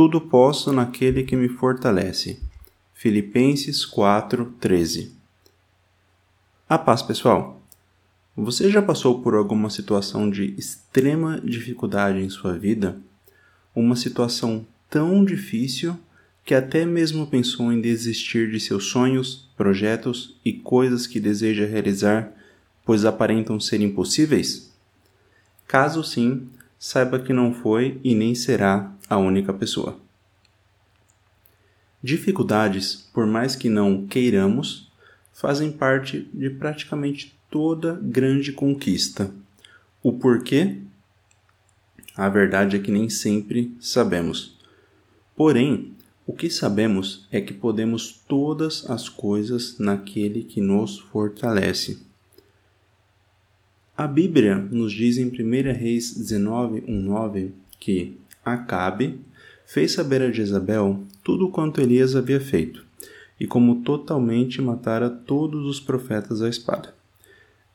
Tudo posso naquele que me fortalece. Filipenses 4:13. A paz, pessoal. Você já passou por alguma situação de extrema dificuldade em sua vida? Uma situação tão difícil que até mesmo pensou em desistir de seus sonhos, projetos e coisas que deseja realizar, pois aparentam ser impossíveis? Caso sim, saiba que não foi e nem será a única pessoa. Dificuldades, por mais que não queiramos, fazem parte de praticamente toda grande conquista. O porquê? A verdade é que nem sempre sabemos. Porém, o que sabemos é que podemos todas as coisas naquele que nos fortalece. A Bíblia nos diz em 1 Reis 19, 19 que Acabe fez saber a Jezabel tudo quanto Elias havia feito, e como totalmente matara todos os profetas à espada.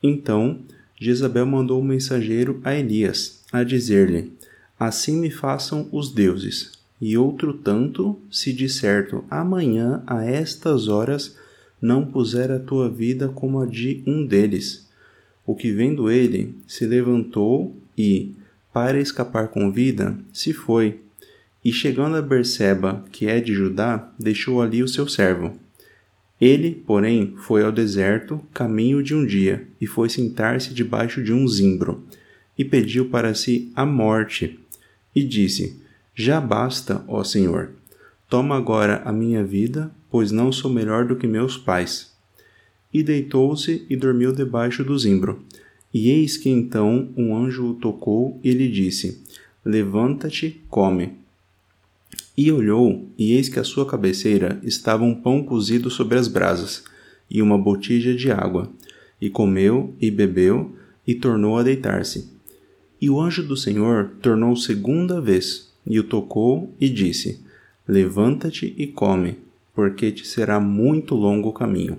Então Jezabel mandou um mensageiro a Elias, a dizer-lhe: Assim me façam os deuses, e outro tanto, se de certo amanhã a estas horas não puser a tua vida como a de um deles o que vendo ele, se levantou e, para escapar com vida, se foi. E chegando a Berseba, que é de Judá, deixou ali o seu servo. Ele, porém, foi ao deserto, caminho de um dia, e foi sentar-se debaixo de um zimbro, e pediu para si a morte, e disse: Já basta, ó Senhor. Toma agora a minha vida, pois não sou melhor do que meus pais e deitou-se e dormiu debaixo do zimbro. E eis que então um anjo o tocou e lhe disse: Levanta-te, come. E olhou, e eis que à sua cabeceira estava um pão cozido sobre as brasas, e uma botija de água. E comeu e bebeu, e tornou a deitar-se. E o anjo do Senhor tornou segunda vez, e o tocou e disse: Levanta-te e come, porque te será muito longo o caminho.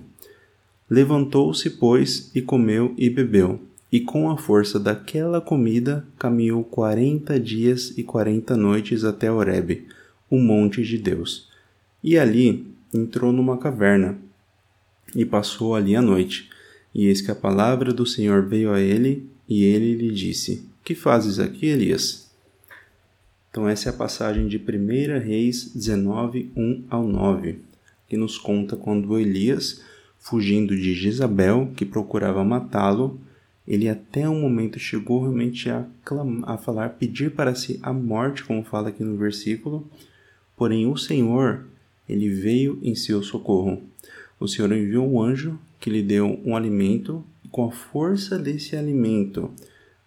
Levantou-se, pois, e comeu e bebeu, e com a força daquela comida caminhou quarenta dias e quarenta noites até Horebe, o monte de Deus. E ali entrou numa caverna, e passou ali a noite. E eis que a palavra do Senhor veio a ele, e ele lhe disse: Que fazes aqui, Elias? Então, essa é a passagem de 1 Reis 19, 1 ao 9, que nos conta quando Elias fugindo de Jezabel, que procurava matá-lo, ele até um momento chegou realmente a, clamar, a falar, pedir para si a morte, como fala aqui no versículo. Porém, o Senhor, ele veio em seu socorro. O Senhor enviou um anjo que lhe deu um alimento, e com a força desse alimento,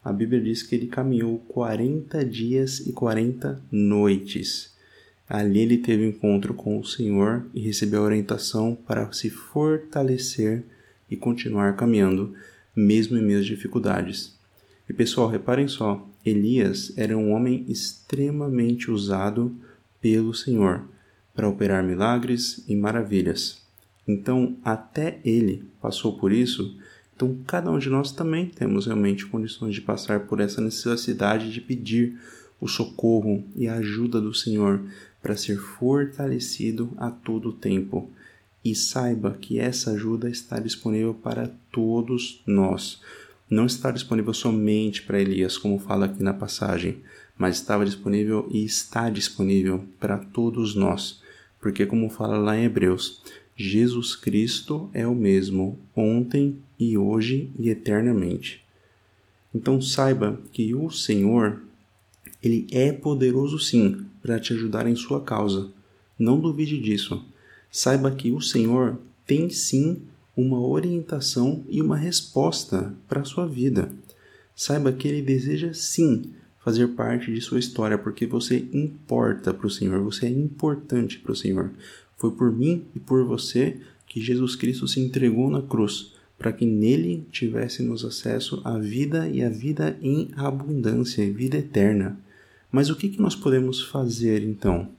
a Bíblia diz que ele caminhou 40 dias e 40 noites. Ali ele teve encontro com o Senhor e recebeu a orientação para se fortalecer e continuar caminhando, mesmo em às dificuldades. E pessoal, reparem só, Elias era um homem extremamente usado pelo Senhor para operar milagres e maravilhas. Então, até ele passou por isso, então cada um de nós também temos realmente condições de passar por essa necessidade de pedir o socorro e a ajuda do Senhor para ser fortalecido a todo tempo. E saiba que essa ajuda está disponível para todos nós. Não está disponível somente para Elias, como fala aqui na passagem, mas estava disponível e está disponível para todos nós. Porque, como fala lá em Hebreus, Jesus Cristo é o mesmo ontem e hoje e eternamente. Então saiba que o Senhor, ele é poderoso sim para te ajudar em sua causa. Não duvide disso. Saiba que o Senhor tem sim uma orientação e uma resposta para a sua vida. Saiba que Ele deseja sim fazer parte de sua história, porque você importa para o Senhor, você é importante para o Senhor. Foi por mim e por você que Jesus Cristo se entregou na cruz, para que nele tivéssemos acesso à vida e à vida em abundância, vida eterna. Mas o que, que nós podemos fazer então?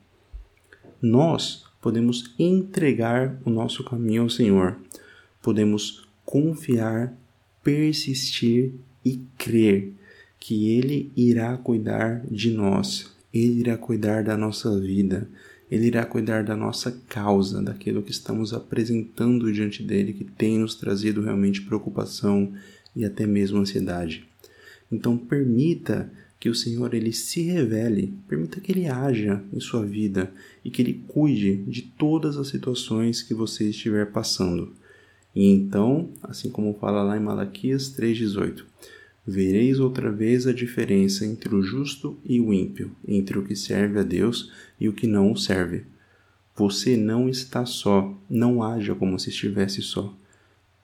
Nós podemos entregar o nosso caminho ao Senhor, podemos confiar, persistir e crer que Ele irá cuidar de nós Ele irá cuidar da nossa vida, Ele irá cuidar da nossa causa, daquilo que estamos apresentando diante dele, que tem nos trazido realmente preocupação e até mesmo ansiedade. Então, permita que o Senhor ele se revele, permita que ele haja em sua vida e que ele cuide de todas as situações que você estiver passando. E então, assim como fala lá em Malaquias 3,18, vereis outra vez a diferença entre o justo e o ímpio, entre o que serve a Deus e o que não o serve. Você não está só, não haja como se estivesse só.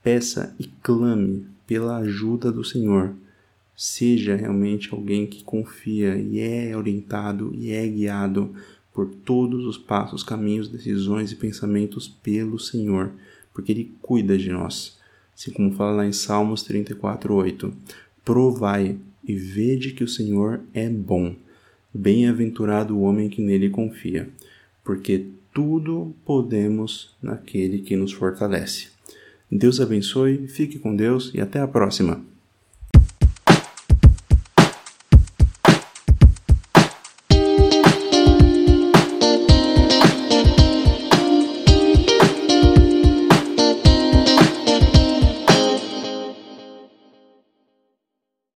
Peça e clame pela ajuda do Senhor. Seja realmente alguém que confia e é orientado e é guiado por todos os passos, caminhos, decisões e pensamentos pelo Senhor porque Ele cuida de nós. Assim como fala lá em Salmos 34, 8: Provai e vede que o Senhor é bom. Bem-aventurado o homem que nele confia, porque tudo podemos naquele que nos fortalece. Deus abençoe, fique com Deus e até a próxima.